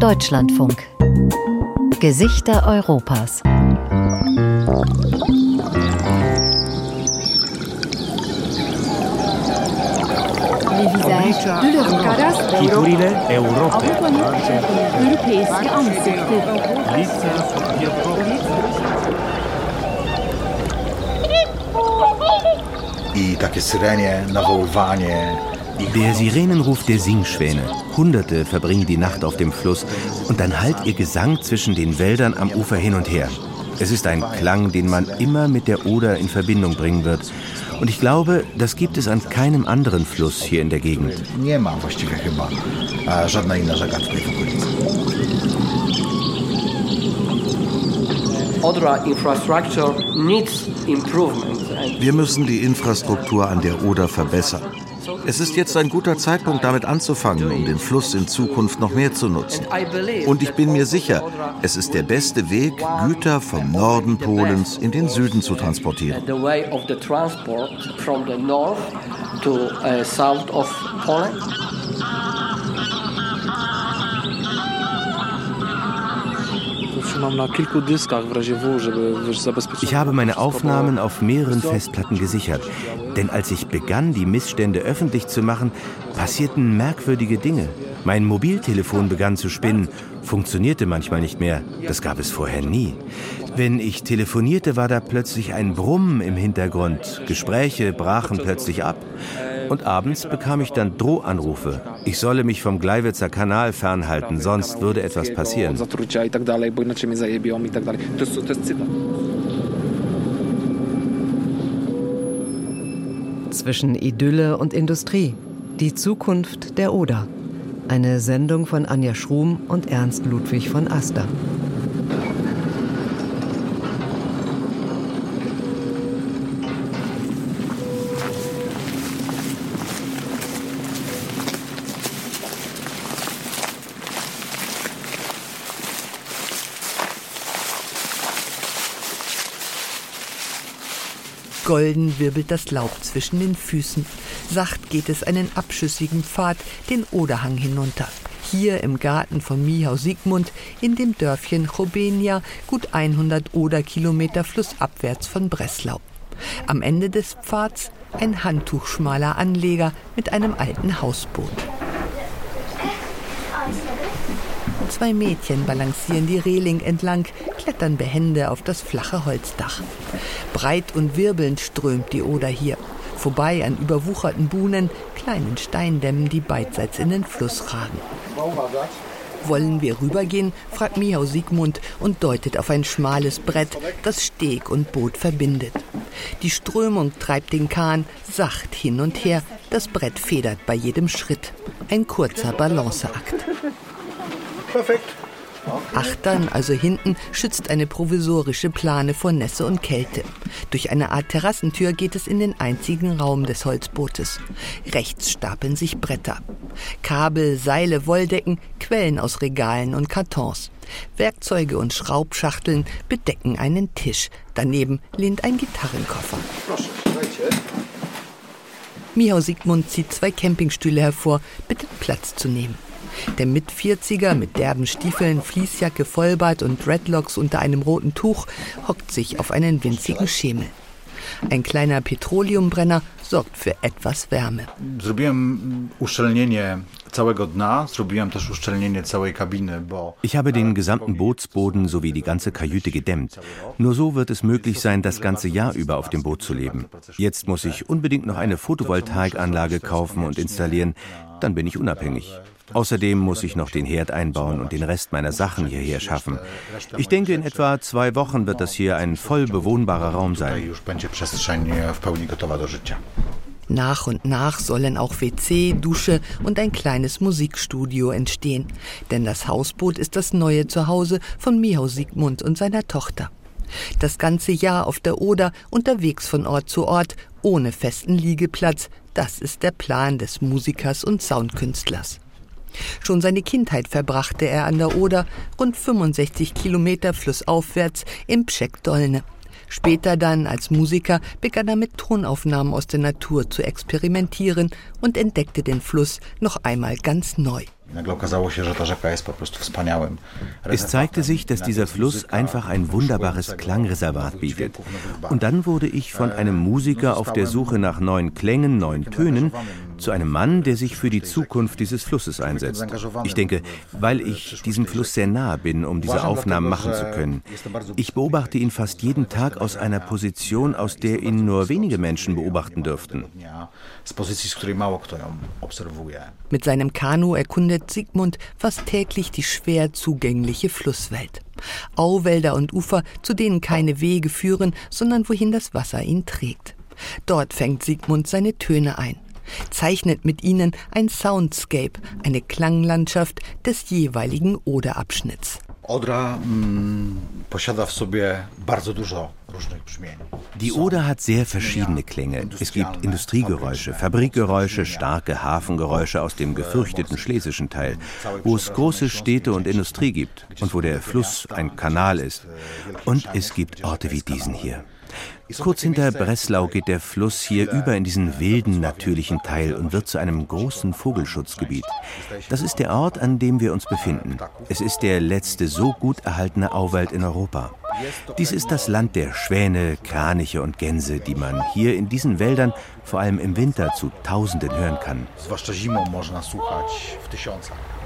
Deutschlandfunk. Gesichter Europas. Les visages de l'Europe. Figurile ansikten. Lice Europy. i takie syrenie, nawoływanie. Der Sirenenruf der Singschwäne. Hunderte verbringen die Nacht auf dem Fluss und dann hallt ihr Gesang zwischen den Wäldern am Ufer hin und her. Es ist ein Klang, den man immer mit der Oder in Verbindung bringen wird. Und ich glaube, das gibt es an keinem anderen Fluss hier in der Gegend. Nie ma właściwie chyba e, żadna inna rzeka w Wir müssen die Infrastruktur an der Oder verbessern. Es ist jetzt ein guter Zeitpunkt, damit anzufangen, um den Fluss in Zukunft noch mehr zu nutzen. Und ich bin mir sicher, es ist der beste Weg, Güter vom Norden Polens in den Süden zu transportieren. transport from the north to uh, south of Poland. Ich habe meine Aufnahmen auf mehreren Festplatten gesichert. Denn als ich begann, die Missstände öffentlich zu machen, passierten merkwürdige Dinge. Mein Mobiltelefon begann zu spinnen, funktionierte manchmal nicht mehr. Das gab es vorher nie. Wenn ich telefonierte, war da plötzlich ein Brummen im Hintergrund. Gespräche brachen plötzlich ab. Und abends bekam ich dann Drohanrufe. Ich solle mich vom Gleiwitzer Kanal fernhalten, sonst würde etwas passieren. Zwischen Idylle und Industrie. Die Zukunft der Oder. Eine Sendung von Anja Schrum und Ernst Ludwig von Aster. Golden wirbelt das Laub zwischen den Füßen. Sacht geht es einen abschüssigen Pfad den Oderhang hinunter. Hier im Garten von Mihau Sigmund in dem Dörfchen Chobenia, gut 100 Oderkilometer flussabwärts von Breslau. Am Ende des Pfads ein handtuchschmaler Anleger mit einem alten Hausboot. Zwei Mädchen balancieren die Reling entlang, klettern behende auf das flache Holzdach. Breit und wirbelnd strömt die Oder hier. Vorbei an überwucherten Buhnen, kleinen Steindämmen, die beidseits in den Fluss ragen. Wollen wir rübergehen? fragt Miau Sigmund und deutet auf ein schmales Brett, das Steg und Boot verbindet. Die Strömung treibt den Kahn sacht hin und her. Das Brett federt bei jedem Schritt. Ein kurzer Balanceakt. Achtern, also hinten, schützt eine provisorische Plane vor Nässe und Kälte. Durch eine Art Terrassentür geht es in den einzigen Raum des Holzbootes. Rechts stapeln sich Bretter. Kabel, Seile, Wolldecken quellen aus Regalen und Kartons. Werkzeuge und Schraubschachteln bedecken einen Tisch. Daneben lehnt ein Gitarrenkoffer. Miau Sigmund zieht zwei Campingstühle hervor, bittet Platz zu nehmen. Der Mitvierziger mit derben Stiefeln, Fließjacke, Vollbart und Dreadlocks unter einem roten Tuch hockt sich auf einen winzigen Schemel. Ein kleiner Petroleumbrenner sorgt für etwas Wärme. Ich habe den gesamten Bootsboden sowie die ganze Kajüte gedämmt. Nur so wird es möglich sein, das ganze Jahr über auf dem Boot zu leben. Jetzt muss ich unbedingt noch eine Photovoltaikanlage kaufen und installieren, dann bin ich unabhängig. Außerdem muss ich noch den Herd einbauen und den Rest meiner Sachen hierher schaffen. Ich denke, in etwa zwei Wochen wird das hier ein voll bewohnbarer Raum sein. e. Nach und nach sollen auch WC, Dusche und ein kleines Musikstudio entstehen. Denn das Hausboot ist das neue Zuhause von Miau Sigmund und seiner Tochter. Das ganze Jahr auf der Oder, unterwegs von Ort zu Ort, ohne festen Liegeplatz, das ist der Plan des Musikers und Soundkünstlers. Schon seine Kindheit verbrachte er an der Oder, rund 65 Kilometer flussaufwärts im Pschek-Dolne. Später dann als Musiker begann er mit Tonaufnahmen aus der Natur zu experimentieren und entdeckte den Fluss noch einmal ganz neu. Es zeigte sich, dass dieser Fluss einfach ein wunderbares Klangreservat bietet. Und dann wurde ich von einem Musiker auf der Suche nach neuen Klängen, neuen Tönen, zu einem Mann, der sich für die Zukunft dieses Flusses einsetzt. Ich denke, weil ich diesem Fluss sehr nahe bin, um diese Aufnahmen machen zu können. Ich beobachte ihn fast jeden Tag aus einer Position, aus der ihn nur wenige Menschen beobachten dürften. Mit seinem Kanu erkundet Sigmund fast täglich die schwer zugängliche Flusswelt. Auwälder und Ufer, zu denen keine Wege führen, sondern wohin das Wasser ihn trägt. Dort fängt Sigmund seine Töne ein, zeichnet mit ihnen ein Soundscape, eine Klanglandschaft des jeweiligen Oderabschnitts. Odra mm, posiada w sobie bardzo dużo różnych brzmień. Die Oder hat sehr verschiedene Klänge. Es gibt Industriegeräusche, Fabrikgeräusche, starke Hafengeräusche aus dem gefürchteten schlesischen Teil, wo es große Städte und Industrie gibt und wo der Fluss ein Kanal ist. Und es gibt Orte wie diesen hier. Kurz hinter Breslau geht der Fluss hier über in diesen wilden, natürlichen Teil und wird zu einem großen Vogelschutzgebiet. Das ist der Ort, an dem wir uns befinden. Es ist der letzte so gut erhaltene Auwald in Europa. Dies ist das Land der Schwäne, Kraniche und Gänse, die man hier in diesen Wäldern vor allem im Winter zu Tausenden hören kann. Zwłaszcza zimą można słuchać w tysiącach.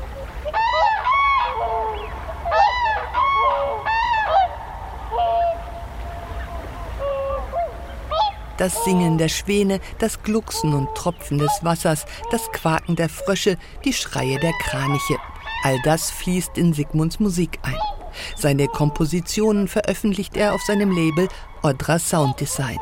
Das Singen der Schwäne, das Glucksen und Tropfen des Wassers, das Quaken der Frösche, die Schreie der Kraniche. All das fließt in Sigmunds Musik ein. Seine Kompositionen veröffentlicht er auf seinem Label Odra Sound Design.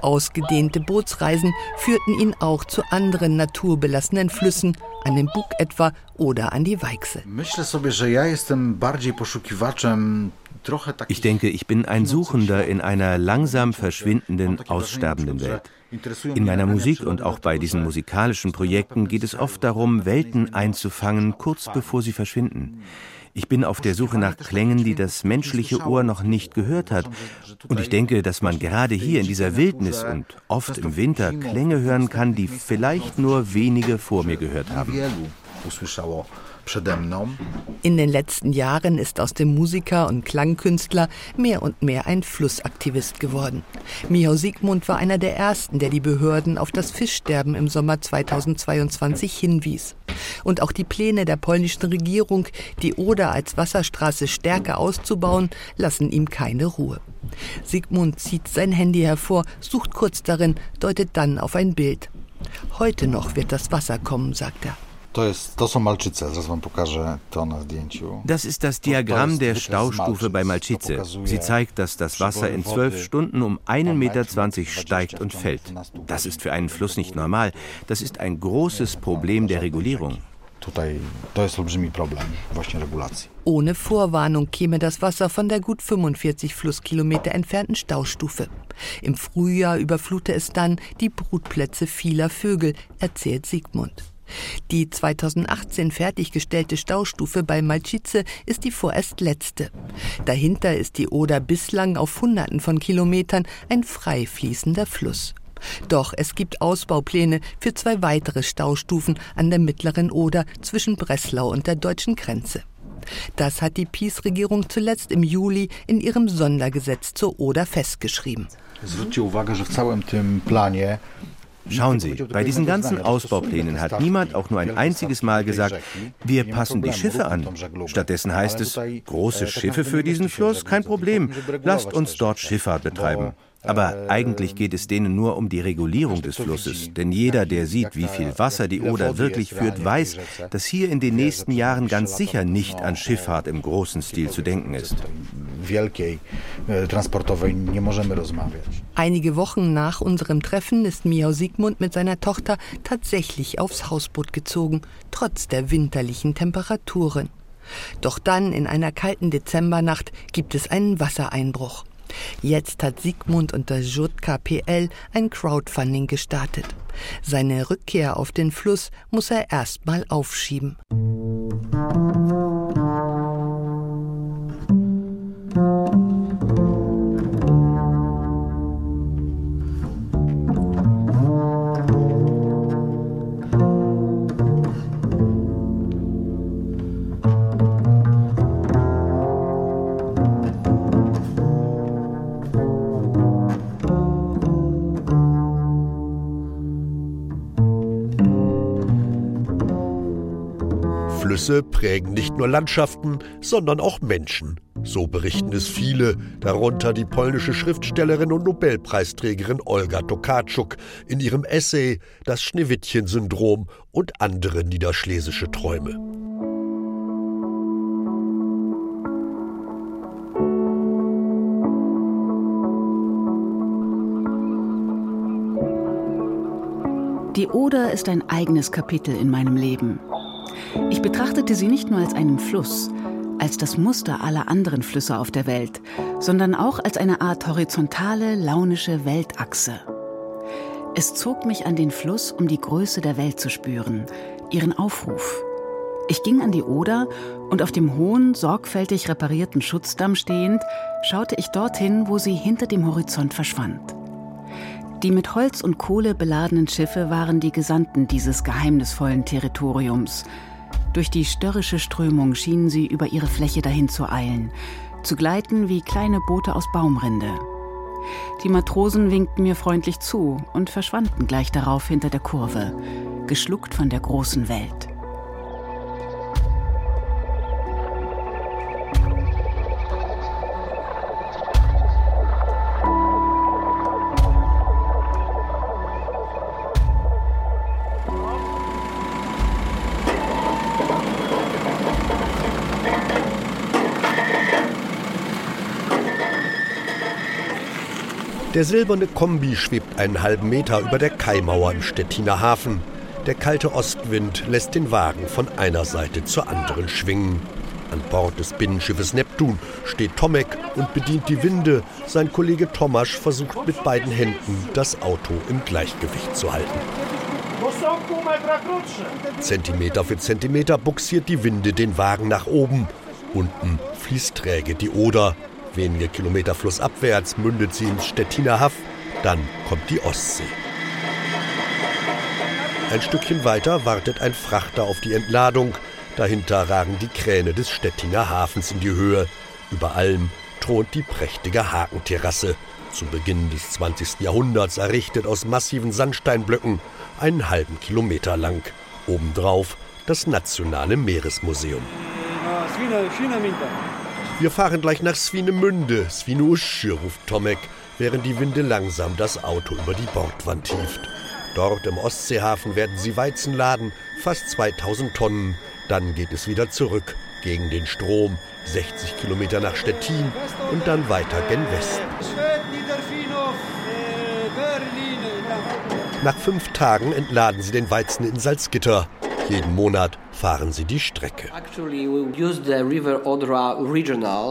Ausgedehnte Bootsreisen führten ihn auch zu anderen naturbelassenen Flüssen, an den Bug etwa oder an die Weichsel. Myślę sobie, że ja jestem bardziej poszukiwaczem Ich denke, ich bin ein Suchender in einer langsam verschwindenden, aussterbenden Welt. In meiner Musik und auch bei diesen musikalischen Projekten geht es oft darum, Welten einzufangen, kurz bevor sie verschwinden. Ich bin auf der Suche nach Klängen, die das menschliche Ohr noch nicht gehört hat. Und ich denke, dass man gerade hier in dieser Wildnis und oft im Winter Klänge hören kann, die vielleicht nur wenige vor mir gehört haben. In den letzten Jahren ist aus dem Musiker und Klangkünstler mehr und mehr ein Flussaktivist geworden. Michał Sigmund war einer der ersten, der die Behörden auf das Fischsterben im Sommer 2022 hinwies. Und auch die Pläne der polnischen Regierung, die Oder als Wasserstraße stärker auszubauen, lassen ihm keine Ruhe. Sigmund zieht sein Handy hervor, sucht kurz darin, deutet dann auf ein Bild. Heute noch wird das Wasser kommen, sagt er. Das ist das Diagramm der Staustufe bei Malčice. Sie zeigt, dass das Wasser in zwölf Stunden um 1,20 Meter steigt und fällt. Das ist für einen Fluss nicht normal. Das ist ein großes Problem der Regulierung. Ohne Vorwarnung käme das Wasser von der gut 45 Flusskilometer entfernten Staustufe. Im Frühjahr überflute es dann die Brutplätze vieler Vögel, erzählt Sigmund. Die 2018 fertiggestellte Staustufe bei Malčice ist die vorerst letzte. Dahinter ist die Oder bislang auf Hunderten von Kilometern ein frei fließender Fluss. Doch es gibt Ausbaupläne für zwei weitere Staustufen an der mittleren Oder zwischen Breslau und der deutschen Grenze. Das hat die PiS-Regierung zuletzt im Juli in ihrem Sondergesetz zur Oder festgeschrieben. Zwróćcie uwagę, że w całym tym planie Schauen Sie, bei diesen ganzen Ausbauplänen hat niemand auch nur ein einziges Mal gesagt, wir passen die Schiffe an. Stattdessen heißt es, große Schiffe für diesen Fluss, kein Problem, lasst uns dort Schifffahrt betreiben. Aber eigentlich geht es denen nur um die Regulierung des Flusses. Denn jeder, der sieht, wie viel Wasser die Oder wirklich führt, weiß, dass hier in den nächsten Jahren ganz sicher nicht an Schifffahrt im großen Stil zu denken ist. Einige Wochen nach unserem Treffen ist Miao Sigmund mit seiner Tochter tatsächlich aufs Hausboot gezogen, trotz der winterlichen Temperaturen. Doch dann, in einer kalten Dezembernacht, gibt es einen Wassereinbruch. Jetzt hat Sigmund und das Jutka PL ein Crowdfunding gestartet. Seine Rückkehr auf den Fluss muss er erstmal aufschieben. Flüsse prägen nicht nur Landschaften, sondern auch Menschen. So berichten es viele, darunter die polnische Schriftstellerin und Nobelpreisträgerin Olga Tokarczuk in ihrem Essay Das Schneewittchen-Syndrom und andere niederschlesische Träume. Die Oder ist ein eigenes Kapitel in meinem Leben. Ich betrachtete sie nicht nur als einen Fluss, als das Muster aller anderen Flüsse auf der Welt, sondern auch als eine Art horizontale, launische Weltachse. Es zog mich an den Fluss, um die Größe der Welt zu spüren, ihren Aufruf. Ich ging an die Oder und auf dem hohen, sorgfältig reparierten Schutzdamm stehend, schaute ich dorthin, wo sie hinter dem Horizont verschwand. Die mit Holz und Kohle beladenen Schiffe waren die Gesandten dieses geheimnisvollen Territoriums. Durch die störrische Strömung schienen sie über ihre Fläche dahin zu eilen, zu gleiten wie kleine Boote aus Baumrinde. Die Matrosen winkten mir freundlich zu und verschwanden gleich darauf hinter der Kurve, geschluckt von der großen Welt. Der silberne Kombi schwebt einen halben Meter über der Kaimauer im Stettiner Hafen. Der kalte Ostwind lässt den Wagen von einer Seite zur anderen schwingen. An Bord des Binnenschiffes Neptun steht Tomek und bedient die Winde. Sein Kollege Tomasch versucht mit beiden Händen, das Auto im Gleichgewicht zu halten. Zentimeter für Zentimeter buxiert die Winde den Wagen nach oben. Unten fließt träge die Oder. Wenige Kilometer flussabwärts mündet sie ins Stettiner Haff, dann kommt die Ostsee. Ein Stückchen weiter wartet ein Frachter auf die Entladung. Dahinter ragen die Kräne des Stettiner Hafens in die Höhe. Über allem thront die prächtige Hakenterrasse, zu Beginn des 20. Jahrhunderts errichtet aus massiven Sandsteinblöcken, einen halben Kilometer lang. Obendrauf das Nationale Meeresmuseum. Wir fahren gleich nach Swinemünde. Swinuschje, ruft Tomek, während die Winde langsam das Auto über die Bordwand hieft. Dort im Ostseehafen werden sie Weizen laden, fast 2000 Tonnen. Dann geht es wieder zurück, gegen den Strom, 60 Kilometer nach Stettin und dann weiter gen Westen. Nach fünf Tagen entladen sie den Weizen in Salzgitter. Jeden Monat fahren sie die Strecke.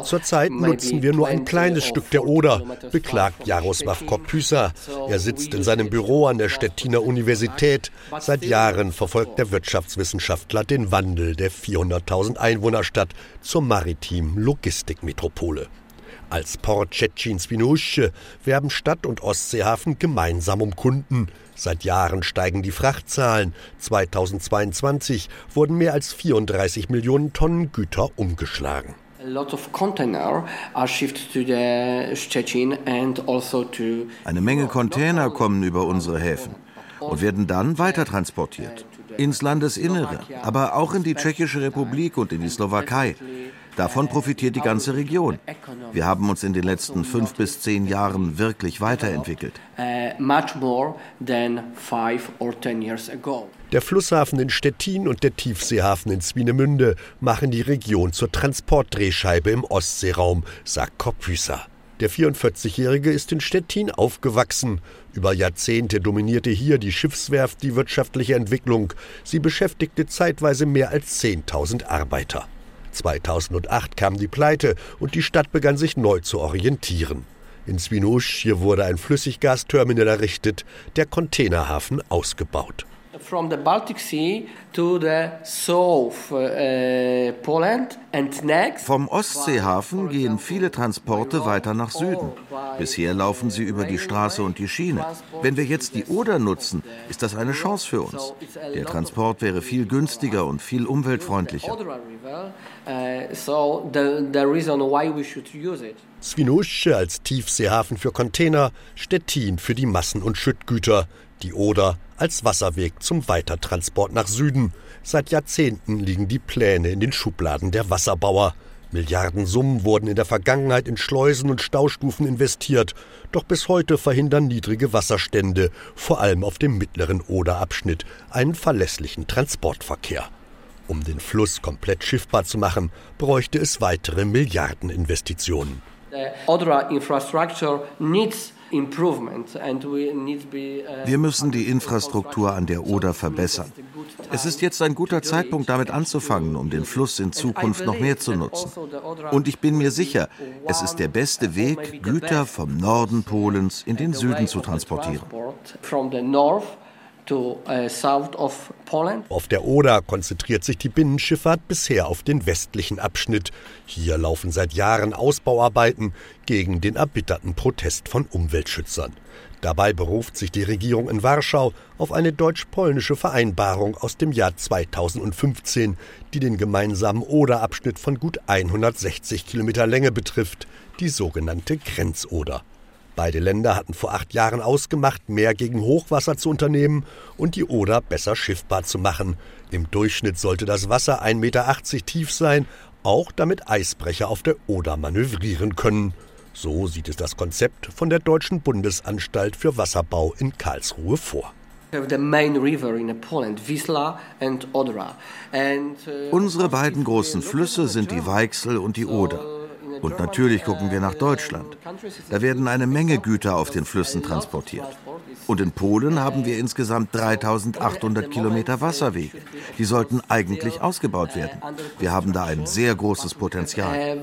Zurzeit nutzen wir nur ein kleines Stück der Oder, beklagt Jaroslav Korpysa. Er sitzt in seinem Büro an der Stettiner Universität. Seit Jahren verfolgt der Wirtschaftswissenschaftler den Wandel der 400.000 Einwohnerstadt zur maritimen Logistikmetropole. Als Port Szczecin-Swinoujscie werben Stadt und Ostseehafen gemeinsam um Kunden. Seit Jahren steigen die Frachtzahlen. 2022 wurden mehr als 34 Millionen Tonnen Güter umgeschlagen. Also Eine Menge Container kommen über unsere Häfen und werden dann weiter transportiert. Ins Landesinnere, aber auch in die Tschechische Republik und in die Slowakei. Davon profitiert die ganze Region. Wir haben uns in den letzten fünf bis zehn Jahren wirklich weiterentwickelt. Der Flusshafen in Stettin und der Tiefseehafen in Swinemünde machen die Region zur Transportdrehscheibe im Ostseeraum, sagt Kopfüßer. Der 44-Jährige ist in Stettin aufgewachsen. Über Jahrzehnte dominierte hier die Schiffswerft die wirtschaftliche Entwicklung. Sie beschäftigte zeitweise mehr als 10.000 Arbeiter. 2008 kam die Pleite und die Stadt begann sich neu zu orientieren. In Swinoujscie wurde ein Flüssiggasterminal errichtet, der Containerhafen ausgebaut. From the Baltic Sea to the south uh, Poland and next. Vom Ostseehafen gehen viele Transporte weiter nach Süden. Bisher laufen sie über die Straße und die Schiene. Wenn wir jetzt die Oder nutzen, ist das eine Chance für uns. Der Transport wäre viel günstiger und viel umweltfreundlicher. Swinoujscie als Tiefseehafen für Container, Stettin für die Massen- und Schüttgüter. Die Oder als Wasserweg zum Weitertransport nach Süden. Seit Jahrzehnten liegen die Pläne in den Schubladen der Wasserbauer. Milliardensummen wurden in der Vergangenheit in Schleusen und Staustufen investiert, doch bis heute verhindern niedrige Wasserstände, vor allem auf dem mittleren Oderabschnitt, einen verlässlichen Transportverkehr. Um den Fluss komplett schiffbar zu machen, bräuchte es weitere Milliardeninvestitionen. The Odra infrastructure needs uh, Wir müssen die Infrastruktur an der Oder verbessern. Es ist jetzt ein guter Zeitpunkt, damit anzufangen, um den Fluss in Zukunft noch mehr zu nutzen. Und ich bin mir sicher, es ist der beste Weg, Güter vom Norden Polens in den Süden zu transportieren. Poland. Auf der Oder konzentriert sich die Binnenschifffahrt bisher auf den westlichen Abschnitt. Hier laufen seit Jahren Ausbauarbeiten gegen den erbitterten Protest von Umweltschützern. Dabei beruft sich die Regierung in Warschau auf eine deutsch-polnische Vereinbarung aus dem Jahr 2015, die den gemeinsamen Oderabschnitt von gut 160 Kilometer Länge betrifft, die sogenannte Grenzoder. Beide Länder hatten vor acht Jahren ausgemacht, mehr gegen Hochwasser zu unternehmen und die Oder besser schiffbar zu machen. Im Durchschnitt sollte das Wasser 1,80 Meter tief sein, auch damit Eisbrecher auf der Oder manövrieren können. So sieht es das Konzept von der Deutschen Bundesanstalt für Wasserbau in Karlsruhe vor. Uh, Unsere beiden großen Flüsse sind die Weichsel und die Oder. Und natürlich gucken wir nach Deutschland. Da werden eine Menge Güter auf den Flüssen transportiert. Und in Polen haben wir insgesamt 3800 Kilometer Wasserwege. Die sollten eigentlich ausgebaut werden. Wir haben da ein sehr großes Potenzial.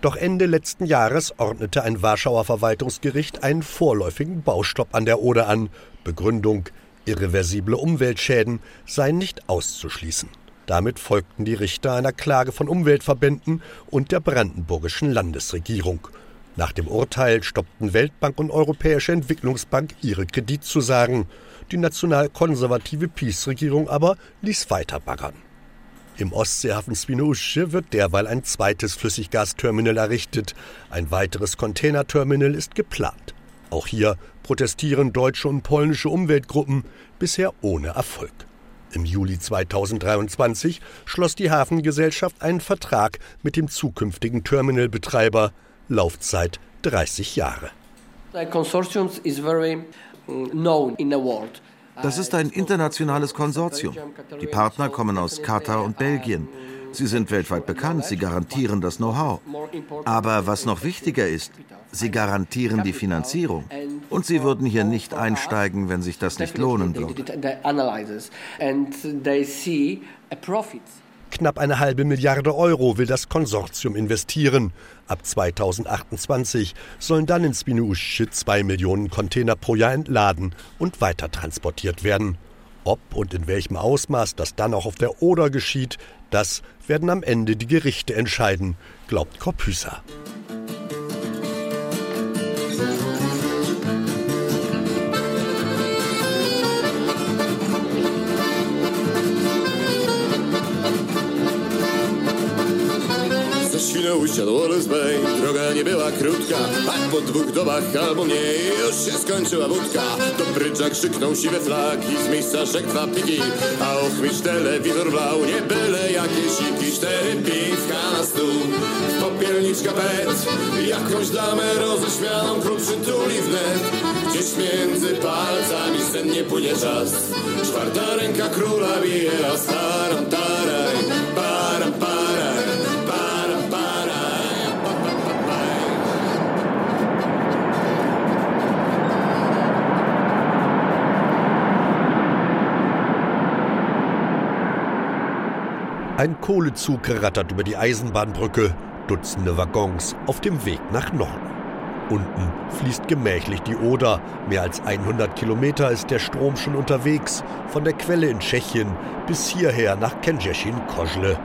Doch Ende letzten Jahres ordnete ein Warschauer Verwaltungsgericht einen vorläufigen Baustopp an der Oder an. Begründung, irreversible Umweltschäden seien nicht auszuschließen. Damit folgten die Richter einer Klage von Umweltverbänden und der brandenburgischen Landesregierung. Nach dem Urteil stoppten Weltbank und Europäische Entwicklungsbank ihre Kreditzusagen. Die national-konservative PiS-Regierung aber ließ weiter baggern. Im Ostseehafen Swinoujscie wird derweil ein zweites Flüssiggasterminal errichtet. Ein weiteres Containerterminal ist geplant. Auch hier protestieren deutsche und polnische Umweltgruppen, bisher ohne Erfolg. Im Juli 2023 schloss die Hafengesellschaft einen Vertrag mit dem zukünftigen Terminalbetreiber. Laufzeit 30 Jahre. Mm. Das ist ein internationales Konsortium. Die Partner kommen aus Katar und Belgien. Sie sind weltweit bekannt, sie garantieren das Know-how. Aber was noch wichtiger ist, sie garantieren die Finanzierung. Und sie würden hier nicht einsteigen, wenn sich das nicht lohnen würde. Knapp eine halbe Milliarde Euro will das Konsortium investieren. Ab 2028 sollen dann in Swinoujscie zwei Millionen Container pro Jahr entladen und weitertransportiert werden. Ob und in welchem Ausmaß das dann auch auf der Oder geschieht, das werden am Ende die Gerichte entscheiden, glaubt Korpüser. Do Wallace Bay Droga nie była krótka A po dwóch dobach albo mniej Już się skończyła wódka. Do brydża krzyknął siwe flagi Z miejsca rzek dwa piki A ochmistrz telewizor wlał Nie byle jakieś siki Cztery piwka na stół. Popielniczka pet Jakąś damę roześmianą Król przytuli wnet. Gdzieś między palcami sennie płynie czas. Czwarta ręka króla bije A staram Ein Kohlezug rattert über die Eisenbahnbrücke, Dutzende Waggons auf dem Weg nach Norden. Unten fließt gemächlich die Oder. Mehr als 100 Kilometer ist der Strom schon unterwegs, von der Quelle in Tschechien bis hierher nach Kenjeschin-Kozle.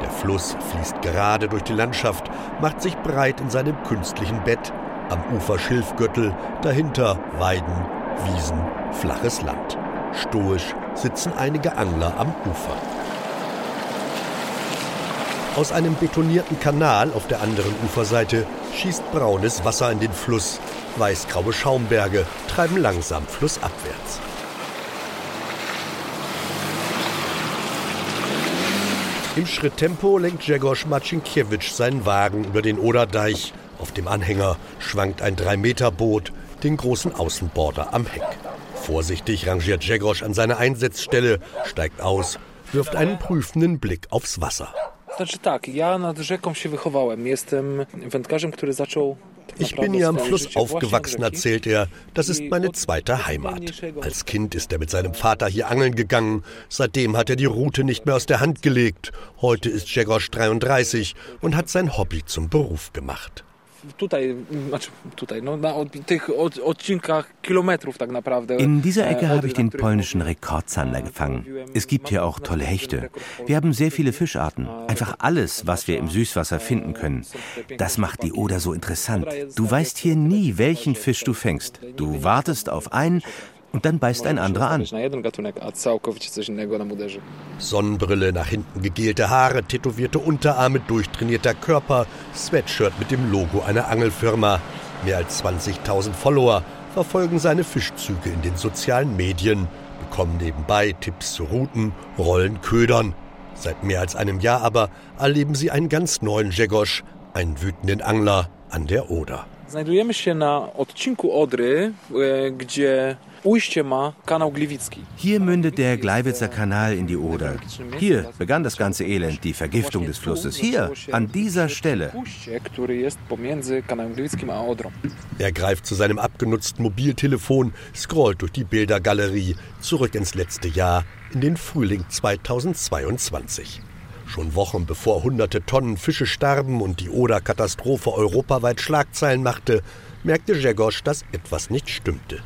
Der Fluss fließt gerade durch die Landschaft, macht sich breit in seinem künstlichen Bett. Am Ufer Schilfgürtel, dahinter Weiden, Wiesen, flaches Land. Stoisch sitzen einige Angler am Ufer. Aus einem betonierten Kanal auf der anderen Uferseite schießt braunes Wasser in den Fluss. Weißgraue Schaumberge treiben langsam flussabwärts. Im Schritttempo lenkt Jegorz Marcinkiewicz seinen Wagen über den Oderdeich. Auf dem Anhänger schwankt ein 3-Meter-Boot, den großen Außenborder am Heck. Vorsichtig rangiert Jegorz an seine Einsatzstelle, steigt aus, wirft einen prüfenden Blick aufs Wasser. Znaczy tak, ja nad rzeką się wychowałem. Jestem wędkarzem, który zaczął Ich bin hier am Fluss aufgewachsen, erzählt er. Das ist meine zweite Heimat. Als Kind ist er mit seinem Vater hier angeln gegangen. Seitdem hat er die Route nicht mehr aus der Hand gelegt. Heute ist Jegorz 33 und hat sein Hobby zum Beruf gemacht. Tutaj, znaczy tutaj, no, na tych odcinkach kilometrów tak naprawdę. In dieser Ecke habe ich den polnischen Rekordzander gefangen. Es gibt hier auch tolle Hechte. Wir haben sehr viele Fischarten. Einfach alles, was wir im Süßwasser finden können. Das macht die Oder so interessant. Du weißt hier nie, welchen Fisch du fängst. Du wartest auf einen, und dann beißt ein anderer an. Sonnenbrille, nach hinten gegelte Haare, tätowierte Unterarme, durchtrainierter Körper, Sweatshirt mit dem Logo einer Angelfirma. Mehr als 20.000 Follower verfolgen seine Fischzüge in den sozialen Medien, bekommen nebenbei Tipps zu Routen, Rollen, Ködern. Seit mehr als einem Jahr aber erleben sie einen ganz neuen Jegosch, einen wütenden Angler an der Oder. Znajdujemy się na odcinku Odry, e, gdzie hier mündet der Gleiwitzer Kanal in die Oder. Hier begann das ganze Elend, die Vergiftung des Flusses. Hier, an dieser Stelle. Er greift zu seinem abgenutzten Mobiltelefon, scrollt durch die Bildergalerie, zurück ins letzte Jahr, in den Frühling 2022. Schon Wochen bevor hunderte Tonnen Fische starben und die Oder-Katastrophe europaweit Schlagzeilen machte, merkte Jegosch, dass etwas nicht stimmte.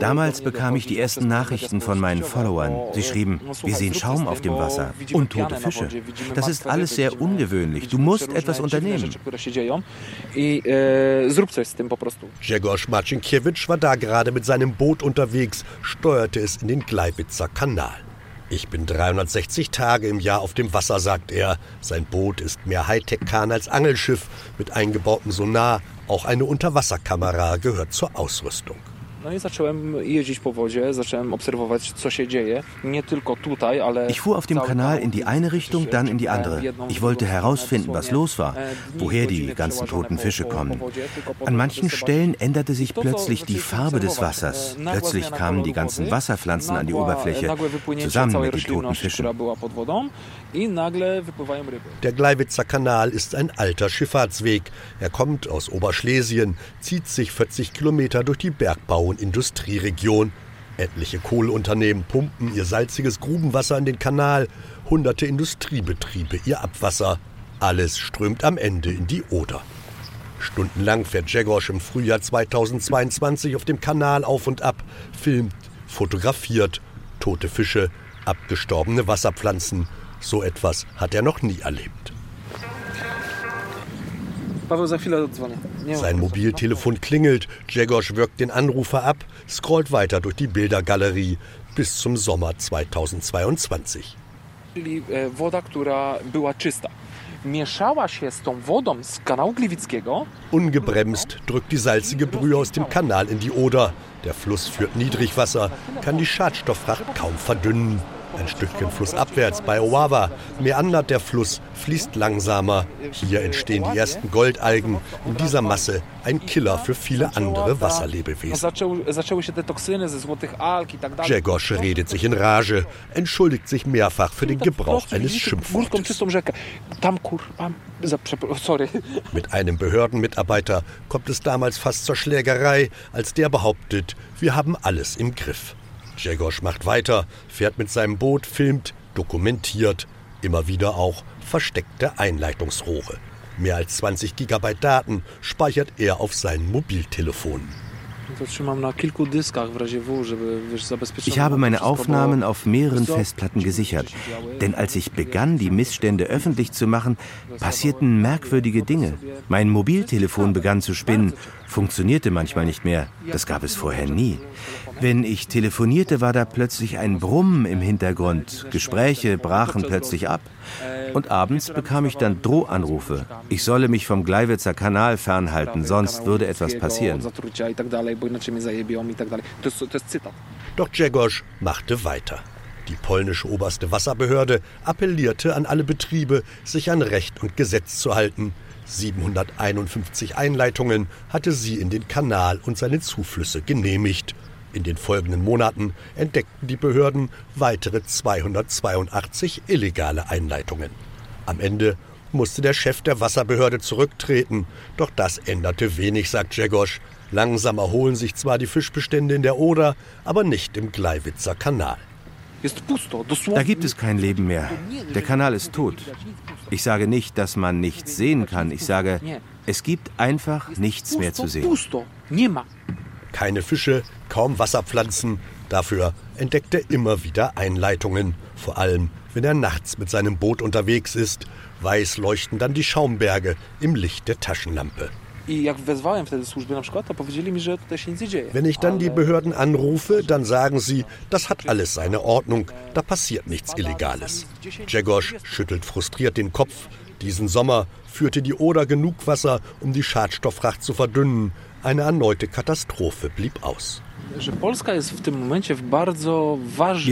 Damals bekam ich die ersten Nachrichten von meinen Followern. Sie schrieben, wir sehen Schaum auf dem Wasser und tote Fische. Das ist alles sehr ungewöhnlich. Du musst etwas unternehmen. Grzegorz Marcinkiewicz war da gerade mit seinem Boot unterwegs, steuerte es in den Gleiwitzer Kanal. Ich bin 360 Tage im Jahr auf dem Wasser, sagt er. Sein Boot ist mehr Hightech-Kahn als Angelschiff mit eingebautem Sonar. Auch eine Unterwasserkamera gehört zur Ausrüstung. Ich fuhr auf dem Kanal in die eine Richtung, dann in die andere. Ich wollte herausfinden, was los war, woher die ganzen toten Fische kommen. An manchen Stellen änderte sich plötzlich die Farbe des Wassers. Plötzlich kamen die ganzen Wasserpflanzen an die Oberfläche, zusammen mit den toten Fischen. Der Gleiwitzer Kanal ist ein alter Schifffahrtsweg. Er kommt aus Oberschlesien, zieht sich 40 Kilometer durch die Bergbau- und Industrieregion. Etliche Kohleunternehmen pumpen ihr salziges Grubenwasser in den Kanal, hunderte Industriebetriebe ihr Abwasser. Alles strömt am Ende in die Oder. Stundenlang fährt Jegosch im Frühjahr 2022 auf dem Kanal auf und ab, filmt, fotografiert, tote Fische, abgestorbene Wasserpflanzen, so etwas hat er noch nie erlebt. Sein Mobiltelefon klingelt, Jegosch wirkt den Anrufer ab, scrollt weiter durch die Bildergalerie bis zum Sommer 2022. E. Ungebremst drückt die salzige Brühe aus dem Kanal in die Oder. Der Fluss führt Niedrigwasser, kann die Schadstofffracht kaum verdünnen. Ein Stückchen flussabwärts bei Oawa meandert der Fluss, fließt langsamer. Hier entstehen die ersten Goldalgen. In dieser Masse ein Killer für viele andere Wasserlebewesen. Jegosch redet sich in Rage, entschuldigt sich mehrfach für den Gebrauch eines Schimpfwortes. Mit einem Behördenmitarbeiter kommt es damals fast zur Schlägerei, als der behauptet, wir haben alles im Griff. Jegosch macht weiter, fährt mit seinem Boot, filmt, dokumentiert, immer wieder auch versteckte Einleitungsrohre. Mehr als 20 Gigabyte Daten speichert er auf seinem Mobiltelefon. Ich habe meine Aufnahmen auf mehreren Festplatten gesichert, denn als ich begann, die Missstände öffentlich zu machen, passierten merkwürdige Dinge. Mein Mobiltelefon begann zu spinnen, funktionierte manchmal nicht mehr. Das gab es vorher nie. Wenn ich telefonierte, war da plötzlich ein Brummen im Hintergrund. Gespräche brachen plötzlich ab. Und abends bekam ich dann Drohanrufe. Ich solle mich vom Gleiwitzer Kanal fernhalten, sonst würde etwas passieren. Doch Dzegosz machte weiter. Die polnische oberste Wasserbehörde appellierte an alle Betriebe, sich an Recht und Gesetz zu halten. 751 Einleitungen hatte sie in den Kanal und seine Zuflüsse genehmigt. In den folgenden Monaten entdeckten die Behörden weitere 282 illegale Einleitungen. Am Ende musste der Chef der Wasserbehörde zurücktreten, doch das änderte wenig, sagt Dzegosz. Langsam erholen sich zwar die Fischbestände in der Oder, aber nicht im Gleiwitzer Kanal. Da gibt es kein Leben mehr. Der Kanal ist tot. Ich sage nicht, dass man nichts sehen kann. Ich sage, es gibt einfach nichts mehr zu sehen. Keine Fische, kaum Wasserpflanzen. Dafür entdeckt er immer wieder Einleitungen. Vor allem, wenn er nachts mit seinem Boot unterwegs ist. Weiß leuchten dann die Schaumberge im Licht der Taschenlampe. Wenn ich dann die Behörden anrufe, dann sagen sie, das hat alles seine Ordnung, da passiert nichts Illegales. Dzegosz schüttelt frustriert den Kopf. Diesen Sommer führte die Oder genug Wasser, um die Schadstoffracht zu verdünnen. Eine erneute Katastrophe blieb aus. Wir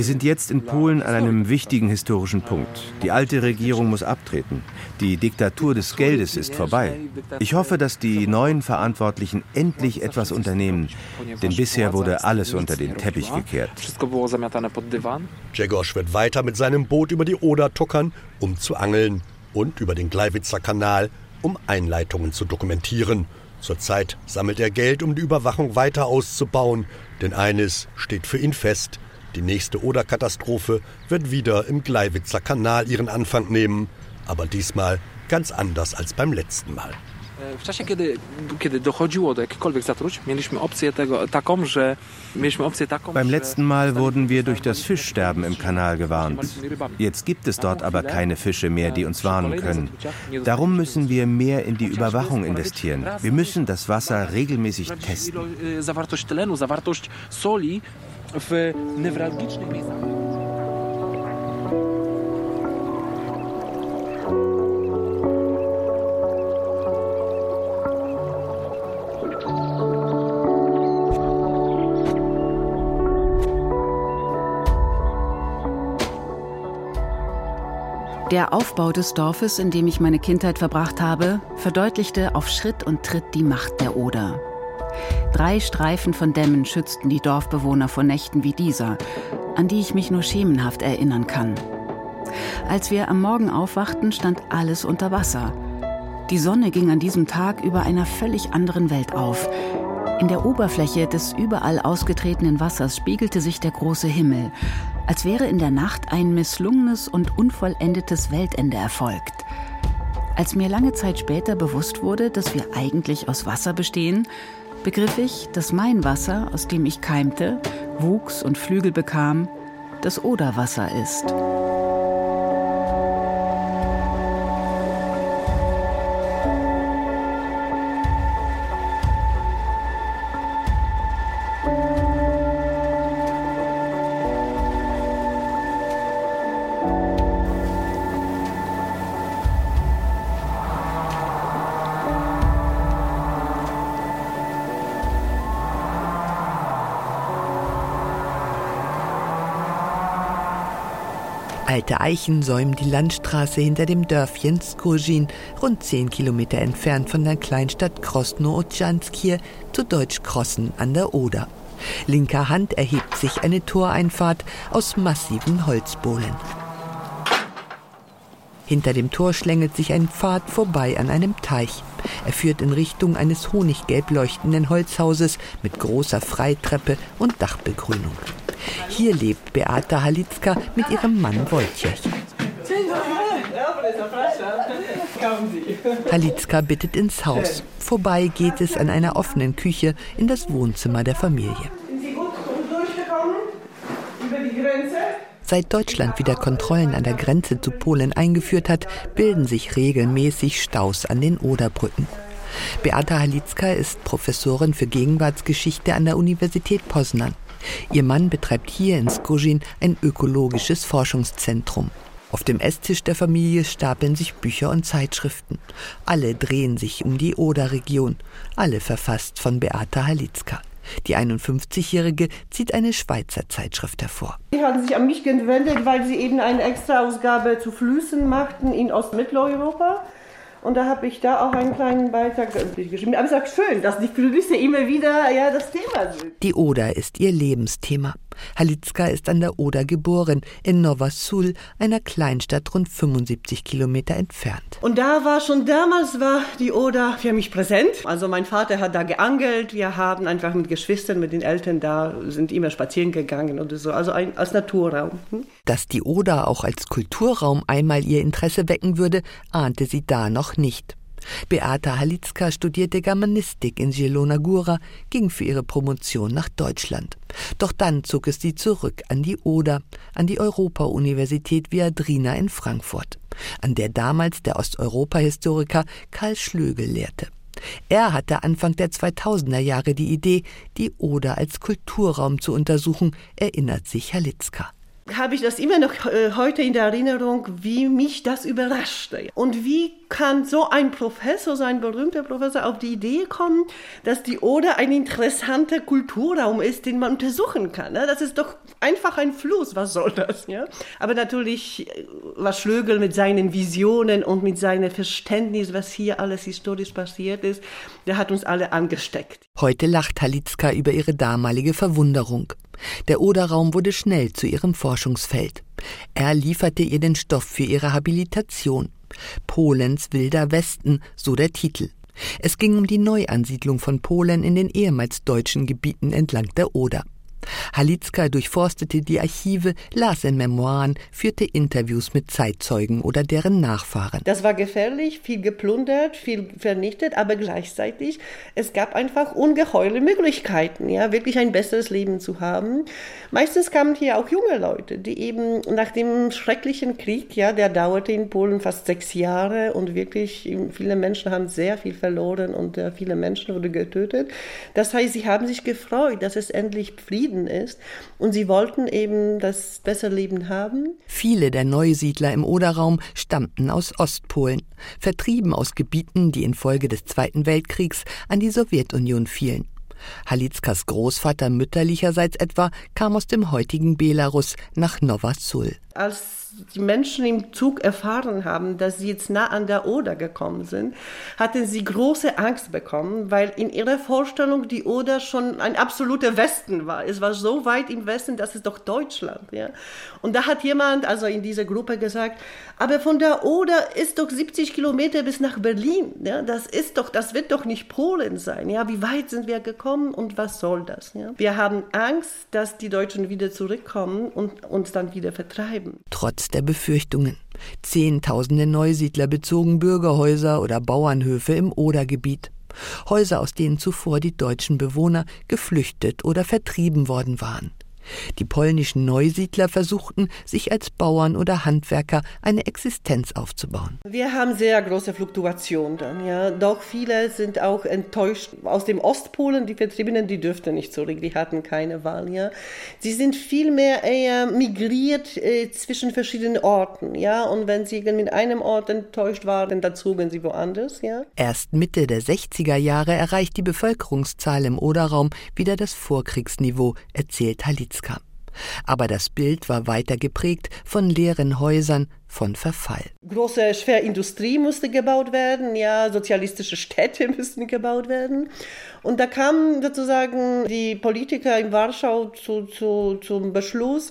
sind jetzt in Polen an einem wichtigen historischen Punkt. Die alte Regierung muss abtreten. Die Diktatur des Geldes ist vorbei. Ich hoffe, dass die neuen Verantwortlichen endlich etwas unternehmen, denn bisher wurde alles unter den Teppich gekehrt. Dzegosz wird weiter mit seinem Boot über die Oder tuckern, um zu angeln und über den Gleiwitzer Kanal, um Einleitungen zu dokumentieren. Zurzeit sammelt er Geld, um die Überwachung weiter auszubauen, denn eines steht für ihn fest, die nächste Oder-Katastrophe wird wieder im Gleiwitzer Kanal ihren Anfang nehmen, aber diesmal ganz anders als beim letzten Mal. W czasie, kiedy, kiedy dochodziło do jakichkolwiek zatruć, mieliśmy opcję tego, taką, że mieliśmy opcję taką, Beim letzten Mal wurden wir durch das Fischsterben im Kanal gewarnt. Jetzt gibt es dort aber keine Fische mehr, die uns warnen können. Darum müssen wir mehr in die Überwachung investieren. Wir müssen das Wasser regelmäßig testen. zawartość tlenu, zawartość soli w newralgicznych miejscach. Der Aufbau des Dorfes, in dem ich meine Kindheit verbracht habe, verdeutlichte auf Schritt und Tritt die Macht der Oder. Drei Streifen von Dämmen schützten die Dorfbewohner vor Nächten wie dieser, an die ich mich nur schemenhaft erinnern kann. Als wir am Morgen aufwachten, stand alles unter Wasser. Die Sonne ging an diesem Tag über einer völlig anderen Welt auf. In der Oberfläche des überall ausgetretenen Wassers spiegelte sich der große Himmel, als wäre in der Nacht ein misslungenes und unvollendetes Weltende erfolgt. Als mir lange Zeit später bewusst wurde, dass wir eigentlich aus Wasser bestehen, begriff ich, dass mein Wasser, aus dem ich keimte, wuchs und Flügel bekam, das Oderwasser ist. Alte Eichen säumen die Landstraße hinter dem Dörfchen Skurjin, rund zehn Kilometer entfernt von der Kleinstadt Krosno-Odschanskir, zu Deutsch Krossen an der Oder. Linker Hand erhebt sich eine Toreinfahrt aus massiven Holzbohlen. Hinter dem Tor schlängelt sich ein Pfad vorbei an einem Teich. Er führt in Richtung eines honiggelb leuchtenden Holzhauses mit großer Freitreppe und Dachbegrünung. Hier lebt Beata Halitzka mit ihrem Mann Wojciech. Halitzka bittet ins Haus. Vorbei geht es an einer offenen Küche in das Wohnzimmer der Familie. Sind Sie gut durchgekommen? Über die Grenze? Seit Deutschland wieder Kontrollen an der Grenze zu Polen eingeführt hat, bilden sich regelmäßig Staus an den Oderbrücken. Beata Halicka ist Professorin für Gegenwartsgeschichte an der Universität Poznan. Ihr Mann betreibt hier in Skojin ein ökologisches Forschungszentrum. Auf dem Esstisch der Familie stapeln sich Bücher und Zeitschriften. Alle drehen sich um die Oder-Region, alle verfasst von Beata Halicka. Die 51-Jährige zieht eine Schweizer Zeitschrift hervor. Sie haben sich an mich gewendet, weil sie eben eine Extra-Ausgabe zu Flüssen machten in Ostmitteleuropa. Da habe ich da auch einen kleinen Beitrag geschrieben. Aber ist auch schön, dass die Flüsse immer wieder ja, das Thema sind. Die Oder ist ihr Lebensthema. Halicka ist an der Oder geboren, in Nova Sul, einer Kleinstadt rund 75 Kilometer entfernt. Und da war schon damals war die Oder für mich präsent. Also mein Vater hat da geangelt. Wir haben einfach mit Geschwistern, mit den Eltern da, sind immer spazieren gegangen oder so. Also ein, als Naturraum. Hm? Dass die Oder auch als Kulturraum einmal ihr Interesse wecken würde, ahnte sie da noch nicht. Beata Halicka studierte Germanistik in Zielona Góra, ging für ihre Promotion nach Deutschland. Doch dann zog es sie zurück an die Oder, an die Europa-Universität Viadrina in Frankfurt, an der damals der Osteuropa-Historiker Karl Schlögel lehrte. Er hatte Anfang der 2000er Jahre die Idee, die Oder als Kulturraum zu untersuchen, erinnert sich Halicka habe ich das immer noch äh, heute in der Erinnerung, wie mich das überraschte. Und wie kann so ein Professor, so ein berühmter Professor auf die Idee kommen, dass die Oder ein interessanter Kulturraum ist, den man untersuchen kann. Ne? Das ist doch einfach ein Fluss, was soll das? Ja? Aber natürlich äh, war Schlögel mit seinen Visionen und mit seinem Verständnis, was hier alles historisch passiert ist, der hat uns alle angesteckt. Heute lacht Halicka über ihre damalige Verwunderung. Der Oderraum wurde schnell zu ihrem Forschungsfeld. Er lieferte ihr den Stoff für ihre Habilitation. Polens wilder Westen, so der Titel. Es ging um die Neuansiedlung von Polen in den ehemals deutschen Gebieten entlang der Oder. Halicka durchforstete die Archive, las in Memoiren, führte Interviews mit Zeitzeugen oder deren Nachfahren. Das war gefährlich, viel geplündert, viel vernichtet, aber gleichzeitig es gab einfach ungeheure Möglichkeiten, ja, wirklich ein besseres Leben zu haben. Meistens kamen hier auch junge Leute, die eben nach dem schrecklichen Krieg, ja, der dauerte in Polen fast sechs Jahre und wirklich viele Menschen haben sehr viel verloren und äh, viele Menschen wurden getötet. Das heißt, sie haben sich gefreut, dass es endlich Frieden Frieden ist. Und sie wollten eben das bessere Leben haben. Viele der Neusiedler im Oderraum stammten aus Ostpolen, vertrieben aus Gebieten, die infolge des Zweiten Weltkriegs an die Sowjetunion fielen. Halickas Großvater mütterlicherseits etwa kam aus dem heutigen Belarus nach Nova Sul. Als die Menschen im Zug erfahren haben, dass sie jetzt nah an der Oder gekommen sind, hatten sie große Angst bekommen, weil in ihrer Vorstellung die Oder schon ein absoluter Westen war. Es war so weit im Westen, das ist doch Deutschland. Ja? Und da hat jemand, also in dieser Gruppe gesagt, aber von der Oder ist doch 70 Kilometer bis nach Berlin. Ja? Das ist doch, das wird doch nicht Polen sein. Ja? Wie weit sind wir gekommen und was soll das? Ja? Wir haben Angst, dass die Deutschen wieder zurückkommen und uns dann wieder vertreiben. Trotz der Befürchtungen. Zehntausende Neusiedler bezogen Bürgerhäuser oder Bauernhöfe im Odergebiet. Häuser, aus denen zuvor die deutschen Bewohner geflüchtet oder vertrieben worden waren. Die polnischen Neusiedler versuchten, sich als Bauern oder Handwerker eine Existenz aufzubauen. Wir haben sehr große Fluktuationen dann, ja. Doch viele sind auch enttäuscht aus dem Ostpolen. Die Vertriebenen, die dürften nicht zurück, die hatten keine Wahl, ja. Sie sind vielmehr eher migriert äh, zwischen verschiedenen Orten, ja. Und wenn sie mit einem Ort enttäuscht waren, dann zogen sie woanders, ja. Erst Mitte der 60er Jahre erreicht die Bevölkerungszahl im Oderraum wieder das Vorkriegsniveau, erzählt Halitz Watzka. Aber das Bild war weiter geprägt von leeren Häusern, von Verfall. Große Schwerindustrie musste gebaut werden, ja, sozialistische Städte müssten gebaut werden. Und da kamen sozusagen die Politiker in Warschau zu, zu, zum Beschluss,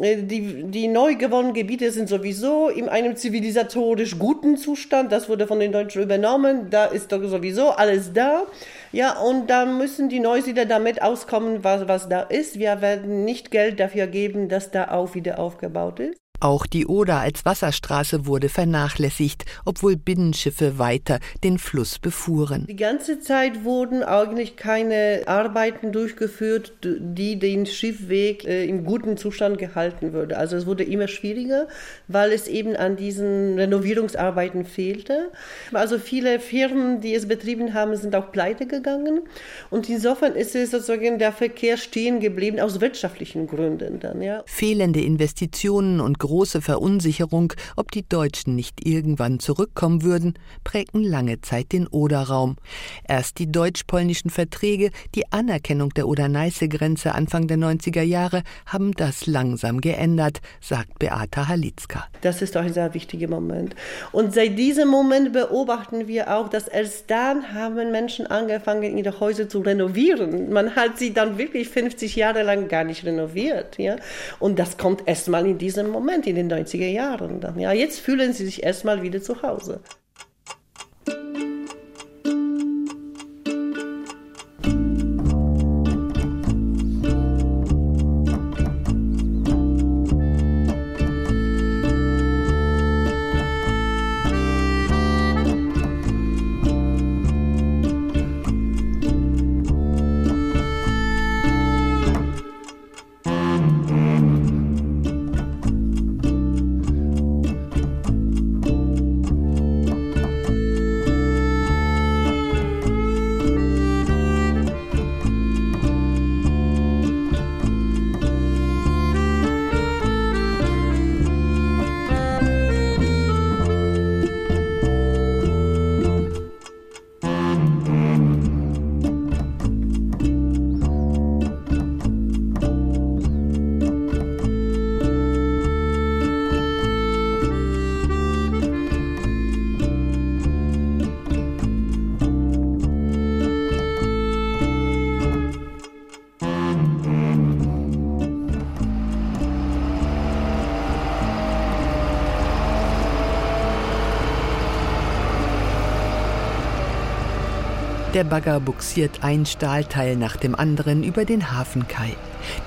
äh, die, die neu gewonnenen Gebiete sind sowieso in einem zivilisatorisch guten Zustand. Das wurde von den Deutschen übernommen. Da ist doch sowieso alles da. Ja, und da müssen die Neusiedler damit auskommen, was, was da ist. Wir werden nicht Geld dafür geben, dass da auch wieder aufgebaut ist. Auch die Oder als Wasserstraße wurde vernachlässigt, obwohl Binnenschiffe weiter den Fluss befuhren. Die ganze Zeit wurden eigentlich keine Arbeiten durchgeführt, die den Schiffweg äh, im guten Zustand gehalten würde. Also es wurde immer schwieriger, weil es eben an diesen Renovierungsarbeiten fehlte. Also viele Firmen, die es betrieben haben, sind auch pleite gegangen. Und insofern ist es sozusagen der Verkehr stehen geblieben aus wirtschaftlichen Gründen dann, ja. Fehlende Investitionen und große Verunsicherung, ob die Deutschen nicht irgendwann zurückkommen würden, prägten lange Zeit den Oderraum. Erst die deutsch-polnischen Verträge, die Anerkennung der Oder-Neiße-Grenze Anfang der 90er Jahre haben das langsam geändert, sagt Beata Halitzka. Das ist doch ein sehr wichtiger Moment. Und seit diesem Moment beobachten wir auch, dass erst dann haben Menschen angefangen, ihre Häuser zu renovieren. Man hat sie dann wirklich 50 Jahre lang gar nicht renoviert. Ja? Und das kommt erst mal in diesem Moment in den 90er Jahren. Dann. Ja, jetzt fühlen sie sich erstmal wieder zu Hause. Der Bagger buxiert ein Stahlteil nach dem anderen über den Hafenkai.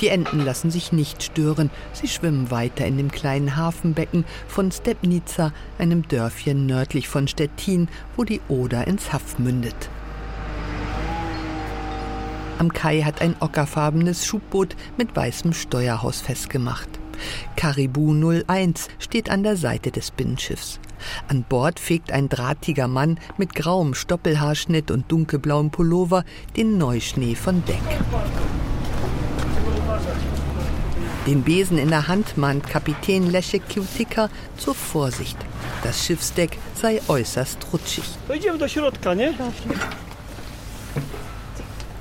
Die Enten lassen sich nicht stören. Sie schwimmen weiter in dem kleinen Hafenbecken von Stepnica, einem Dörfchen nördlich von Stettin, wo die Oder ins Haff mündet. Am Kai hat ein ockerfarbenes Schubboot mit weißem Steuerhaus festgemacht. Caribou 01 steht an der Seite des Binnenschiffs. An Bord fegt ein drahtiger Mann mit grauem Stoppelhaarschnitt und dunkelblauem Pullover den Neuschnee von Deck. Den Besen in der Hand mahnt Kapitän Leszek Kiutika zur Vorsicht. Das Schiffsdeck sei äußerst rutschig.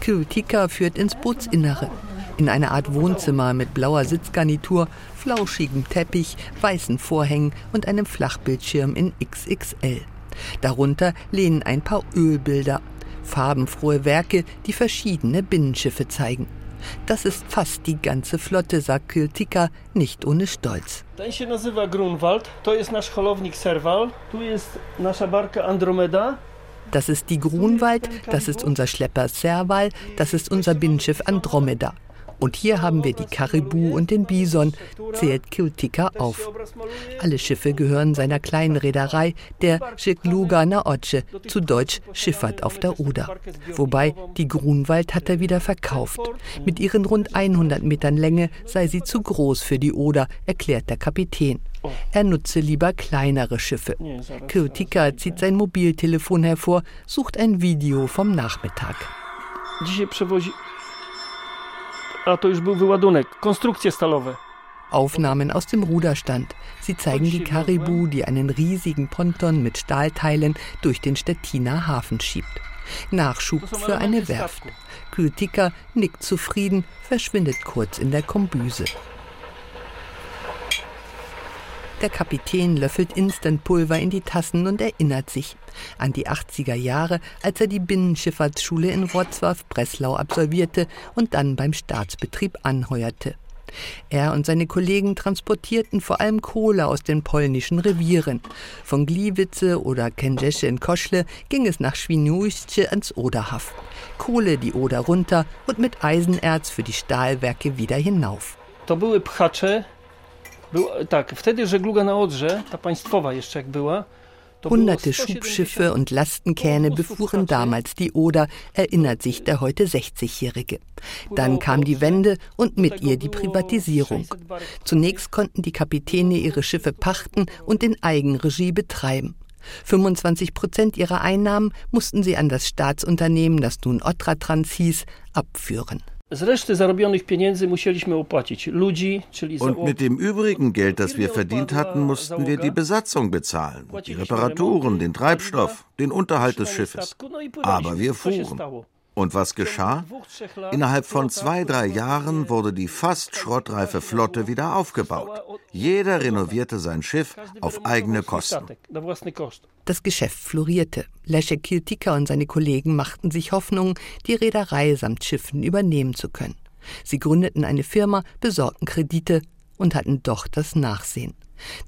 Kiutika führt ins Bootsinnere. In eine Art Wohnzimmer mit blauer Sitzgarnitur, flauschigem Teppich, weißen Vorhängen und einem Flachbildschirm in XXL. Darunter lehnen ein paar Ölbilder, farbenfrohe Werke, die verschiedene Binnenschiffe zeigen. Das ist fast die ganze Flotte, sagt Kiltika, nicht ohne Stolz. Ten się nazywa Grunwald, to jest nasz holownik Serval, tu jest nasza barka Andromeda. Das ist die Grunwald, das ist unser Schlepper Serval, das ist unser Binnenschiff Andromeda. Und hier haben wir die Karibu und den Bison, zählt Kiltika auf. Alle Schiffe gehören seiner kleinen Reederei, der Schikluga Naoce, zu Deutsch Schifffahrt auf der Oder. Wobei, die Grunwald hat er wieder verkauft. Mit ihren rund 100 Metern Länge sei sie zu groß für die Oder, erklärt der Kapitän. Er nutze lieber kleinere Schiffe. Kiltika zieht sein Mobiltelefon hervor, sucht ein Video vom Nachmittag. A to już był wyładunek, konstrukcje stalowe. Aufnahmen aus dem Ruderstand. Sie zeigen die Karibu, die einen riesigen Ponton mit Stahlteilen durch den Stettiner Hafen schiebt. Nachschub für eine Werft. Kytika nickt zufrieden, verschwindet kurz in der Kombüse. Der Kapitän löffelt Instantpulver in die Tassen und erinnert sich an die 80er Jahre, als er die Binnenschifffahrtsschule in Wrocław-Breslau absolvierte und dann beim Staatsbetrieb anheuerte. Er und seine Kollegen transportierten vor allem Kohle aus den polnischen Revieren. Von Gliwice oder Kędzierze in Koszle ging es nach Świnoujście ans Oderhaff. Kohle die Oder runter und mit Eisenerz für die Stahlwerke wieder hinauf. To były pchacze Był, tak, wtedy żegluga na Odrze, ta państwowa jeszcze jak była, Hunderte Schubschiffe und Lastenkähne befuhren damals die Oder, erinnert sich der heute 60-Jährige. Dann kam die Wende und mit ihr die Privatisierung. Zunächst konnten die Kapitäne ihre Schiffe pachten und in Eigenregie betreiben. 25 Prozent ihrer Einnahmen mussten sie an das Staatsunternehmen, das nun Otratrans hieß, abführen. Und mit dem übrigen Geld, das wir verdient hatten, mussten wir die Besatzung bezahlen, die Reparaturen, den Treibstoff, den Unterhalt des Schiffes. Aber wir fuhren. Und was geschah? Innerhalb von zwei, drei Jahren wurde die fast schrottreife Flotte wieder aufgebaut. Jeder renovierte sein Schiff auf eigene Kosten. Das Geschäft florierte. Leszek Kiltika und seine Kollegen machten sich Hoffnung, die Reederei samt Schiffen übernehmen zu können. Sie gründeten eine Firma, besorgten Kredite und hatten doch das Nachsehen.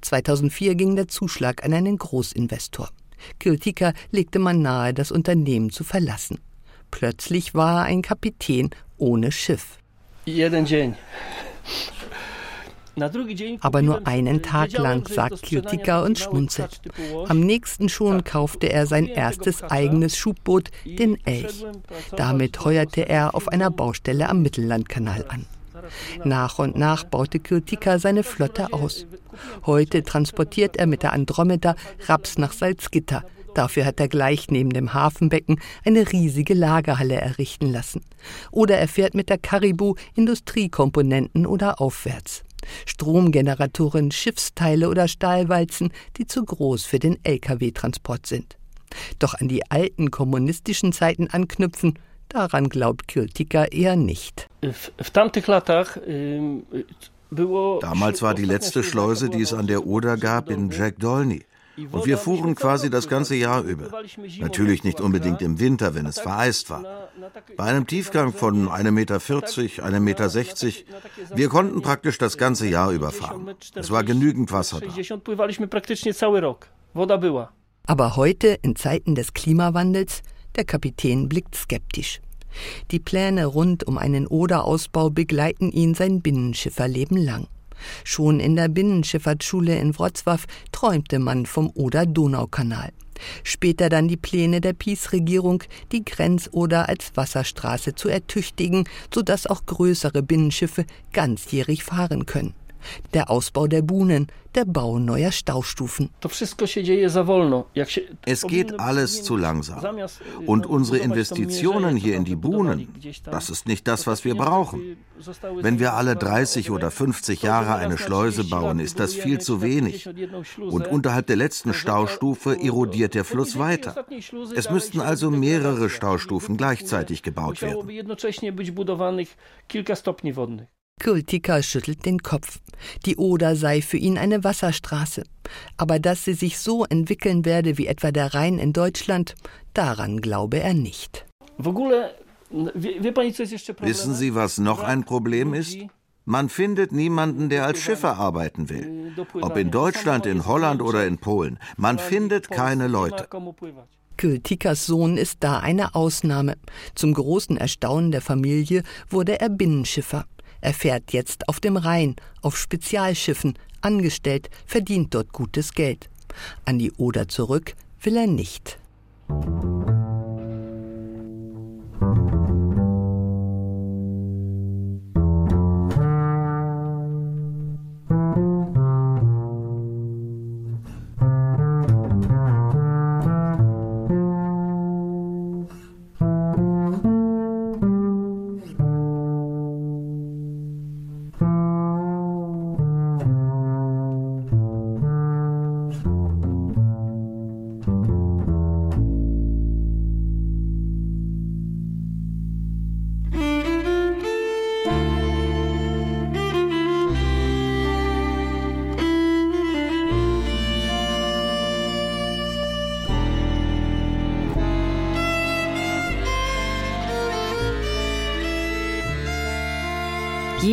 2004 ging der Zuschlag an einen Großinvestor. Kiltika legte man nahe, das Unternehmen zu verlassen. Plötzlich war er ein Kapitän ohne Schiff. Aber nur einen Tag lang, sagt Kiltika und schmunzelt. Am nächsten schon kaufte er sein erstes eigenes Schubboot, den Elch. Damit heuerte er auf einer Baustelle am Mittellandkanal an. Nach und nach baute Kiltika seine Flotte aus. Heute transportiert er mit der Andromeda Raps nach Salzgitter, Dafür hat er gleich neben dem Hafenbecken eine riesige Lagerhalle errichten lassen. Oder er fährt mit der Caribou Industriekomponenten oder aufwärts. Stromgeneratoren, Schiffsteile oder Stahlwalzen, die zu groß für den Lkw-Transport sind. Doch an die alten kommunistischen Zeiten anknüpfen, daran glaubt Kiltika eher nicht. Damals war die letzte Schleuse, die es an der Oder gab, in Jack Dolney. Und wir fuhren quasi das ganze Jahr über. Natürlich nicht unbedingt im Winter, wenn es vereist war. Bei einem Tiefgang von 1,40 Meter, 1,60 Meter, wir konnten praktisch das ganze Jahr über fahren. Es war genügend Wasser da. Aber heute, in Zeiten des Klimawandels, der Kapitän blickt skeptisch. Die Pläne rund um einen Oderausbau begleiten ihn sein Binnenschifferleben lang. Schon in der Binnenschifffahrtsschule in Wrocław träumte man vom Oder-Donau-Kanal. Später dann die Pläne der Peace-Regierung, die Grenzoder als Wasserstraße zu ertüchtigen, sodass auch größere Binnenschiffe ganzjährig fahren können. Der Ausbau der Buhnen, der Bau neuer Staustufen. Es geht alles zu langsam. Und unsere Investitionen hier in die Buhnen, das ist nicht das, was wir brauchen. Wenn wir alle 30 oder 50 Jahre eine Schleuse bauen, ist das viel zu wenig. Und unterhalb der letzten Staustufe erodiert der Fluss weiter. Es müssten also mehrere Staustufen gleichzeitig gebaut werden. Kultika schüttelt den Kopf. Die Oder sei für ihn eine Wasserstraße. Aber dass sie sich so entwickeln werde wie etwa der Rhein in Deutschland, daran glaube er nicht. Wissen Sie, was noch ein Problem ist? Man findet niemanden, der als Schiffer arbeiten will. Ob in Deutschland, in Holland oder in Polen. Man findet keine Leute. Kultikas Sohn ist da eine Ausnahme. Zum großen Erstaunen der Familie wurde er Binnenschiffer. Er fährt jetzt auf dem Rhein, auf Spezialschiffen, angestellt, verdient dort gutes Geld. An die Oder zurück will er nicht.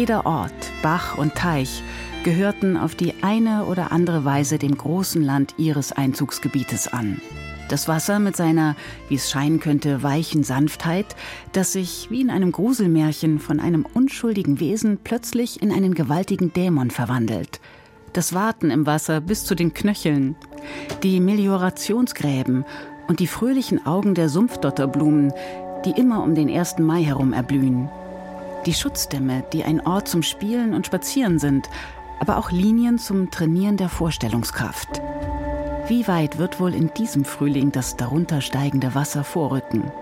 Jeder Ort, Bach und Teich gehörten auf die eine oder andere Weise dem großen Land ihres Einzugsgebietes an. Das Wasser mit seiner, wie es scheinen könnte, weichen Sanftheit, das sich wie in einem Gruselmärchen von einem unschuldigen Wesen plötzlich in einen gewaltigen Dämon verwandelt. Das Warten im Wasser bis zu den Knöcheln, die Meliorationsgräben und die fröhlichen Augen der Sumpfdotterblumen, die immer um den 1. Mai herum erblühen. Die Schutzdämme, die ein Ort zum Spielen und Spazieren sind, aber auch Linien zum Trainieren der Vorstellungskraft. Wie weit wird wohl in diesem Frühling das darunter steigende Wasser vorrücken?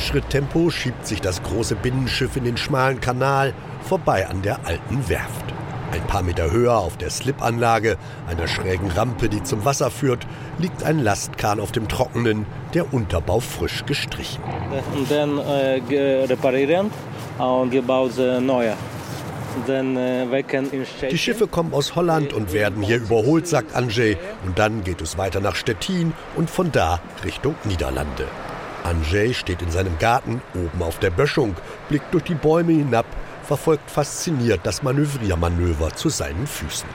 Schritttempo schiebt sich das große Binnenschiff in den schmalen Kanal vorbei an der alten Werft. Ein paar Meter höher auf der Slipanlage, einer schrägen Rampe, die zum Wasser führt, liegt ein Lastkahn auf dem Trockenen, der Unterbau frisch gestrichen. Und dann äh, reparieren und gebaut neue. Die Schiffe kommen aus Holland und werden hier überholt, sagt Andrzej. Und dann geht es weiter nach Stettin und von da Richtung Niederlande. Andrzej steht in seinem Garten oben auf der Böschung, blickt durch die Bäume hinab, verfolgt fasziniert das Manövriermanöver zu seinen Füßen.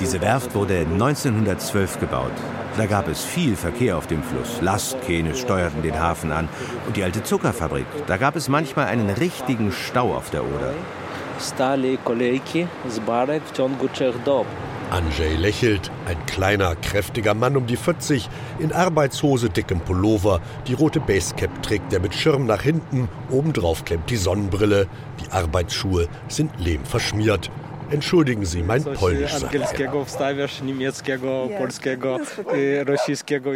Diese Werft wurde 1912 gebaut. Da gab es viel Verkehr auf dem Fluss. Lastkähne steuerten den Hafen an. Und die alte Zuckerfabrik, da gab es manchmal einen richtigen Stau auf der Oder. Stali kolejki z barek w ciągu trzech dob. Andrzej lächelt, ein kleiner, kräftiger Mann um die 40, in Arbeitshose, dickem Pullover, die rote Basecap trägt er mit Schirm nach hinten, obendrauf klemmt die Sonnenbrille, die Arbeitsschuhe sind lehmverschmiert. Entschuldigen Sie, mein Polnisch sagt er.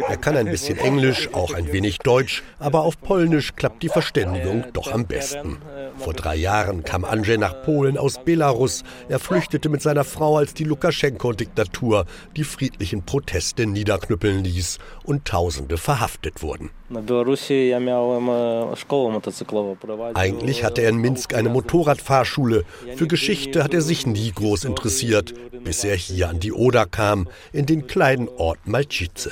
Er kann ein bisschen Englisch, auch ein wenig Deutsch, aber auf Polnisch klappt die Verständigung doch am besten. Vor drei Jahren kam Andrzej nach Polen aus Belarus. Er flüchtete mit seiner Frau, als die Lukaschenko-Diktatur die friedlichen Proteste niederknüppeln ließ und Tausende verhaftet wurden. Eigentlich hatte er in Minsk eine Motorradfahrschule. Für Geschichte hat er sich nie groß interessiert, bis er hier an die Oder kam, in den kleinen Ort Malčice.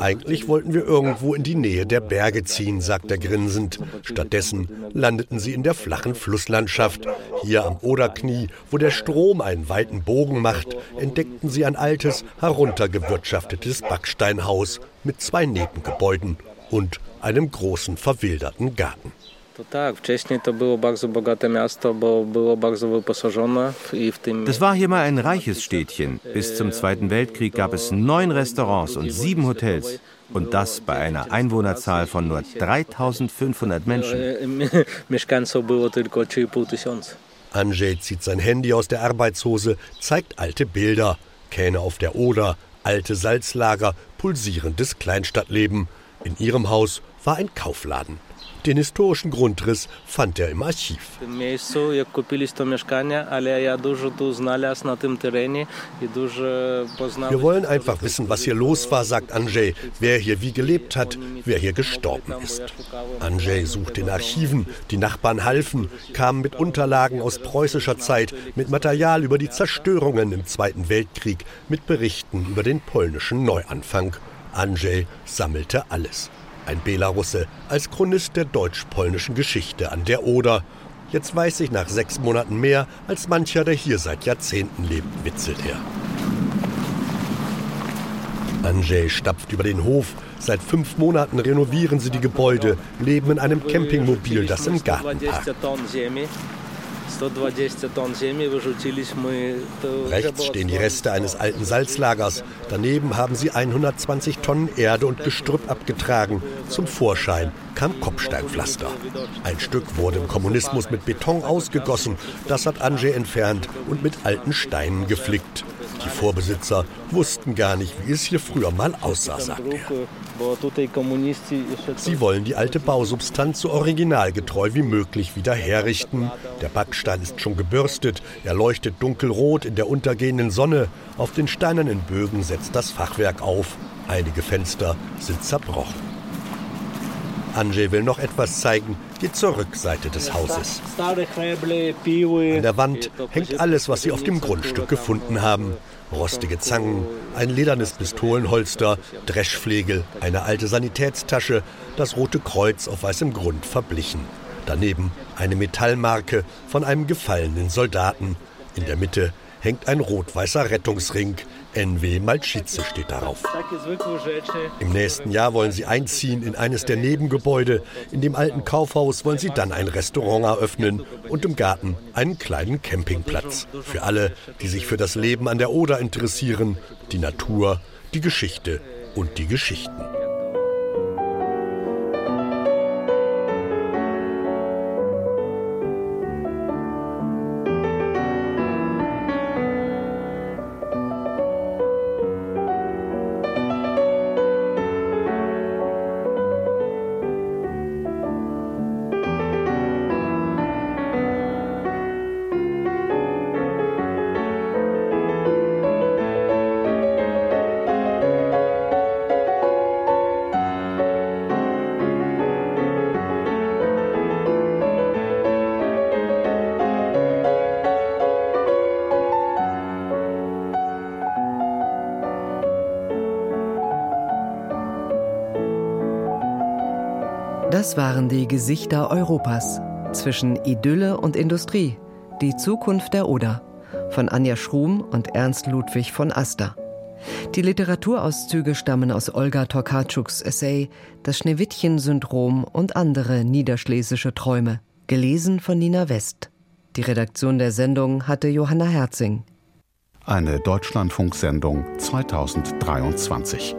Eigentlich wollten wir irgendwo in die Nähe der Berge ziehen, sagt er grinsend. Stattdessen landeten sie in der flachen Flusslandschaft. Hier am Oderknie, wo der Strom einen weiten Bogen macht, entdeckten sie ein altes, heruntergewirtschaftetes Backsteinhaus mit zwei Nebengebäuden und einem großen verwilderten Garten. Das war hier mal ein reiches Städtchen. Bis zum Zweiten Weltkrieg gab es neun Restaurants und sieben Hotels. Und das bei einer Einwohnerzahl von nur 3500 Menschen. Andrzej zieht sein Handy aus der Arbeitshose, zeigt alte Bilder. Kähne auf der Oder, alte Salzlager, pulsierendes Kleinstadtleben. In ihrem Aus war ein Kaufladen. Den historischen Grundriss fand er im Archiv. Wir wollen einfach wissen, was hier los war, sagt Andrzej, wer hier wie gelebt hat, wer hier gestorben ist. Andrzej sucht in Archiven, die Nachbarn halfen, kamen mit Unterlagen aus preußischer Zeit, mit Material über die Zerstörungen im Zweiten Weltkrieg, mit Berichten über den polnischen Neuanfang. Andrzej sammelte alles. Ein Belarusse als Chronist der deutsch-polnischen Geschichte an der Oder. Jetzt weiß ich nach sechs Monaten mehr als mancher, der hier seit Jahrzehnten lebt, witzelt er. Andrzej stapft über den Hof. Seit fünf Monaten renovieren sie die Gebäude, leben in einem Campingmobil, das im Garten parkt. Rechts stehen die Reste eines alten Salzlagers. Daneben haben sie 120 Tonnen Erde und Gestrüpp abgetragen. Zum Vorschein kam Kopfsteinpflaster. Ein Stück wurde im Kommunismus mit Beton ausgegossen. Das hat Andrzej entfernt und mit alten Steinen geflickt. Die Vorbesitzer wussten gar nicht, wie es hier früher mal aussah, sagt er. Sie wollen die alte Bausubstanz so originalgetreu wie möglich wieder herrichten. Der Backstein ist schon gebürstet, er leuchtet dunkelrot in der untergehenden Sonne. Auf den steinernen Bögen setzt das Fachwerk auf. Einige Fenster sind zerbrochen. Andrzej will noch etwas zeigen, geht zur Rückseite des Hauses. An der Wand hängt alles, was sie auf dem Grundstück gefunden haben. Rostige Zangen, ein ledernes Pistolenholster, Dreschflegel, eine alte Sanitätstasche, das Rote Kreuz auf weißem Grund verblichen. Daneben eine Metallmarke von einem gefallenen Soldaten. In der Mitte hängt ein rot-weißer Rettungsring. NW Malchice steht darauf. Im nächsten Jahr wollen sie einziehen in eines der Nebengebäude. In dem alten Kaufhaus wollen sie dann ein Restaurant eröffnen und im Garten einen kleinen Campingplatz. Für alle, die sich für das Leben an der Oder interessieren, die Natur, die Geschichte und die Geschichten. Das waren die Gesichter Europas zwischen Idylle und Industrie, die Zukunft der Oder von Anja Schrum und Ernst Ludwig von Aster. Die Literaturauszüge stammen aus Olga Tokarczuks Essay Das Schneewittchen-Syndrom und andere niederschlesische Träume, gelesen von Nina West. Die Redaktion der Sendung hatte Johanna Herzing. Eine Deutschlandfunksendung 2023.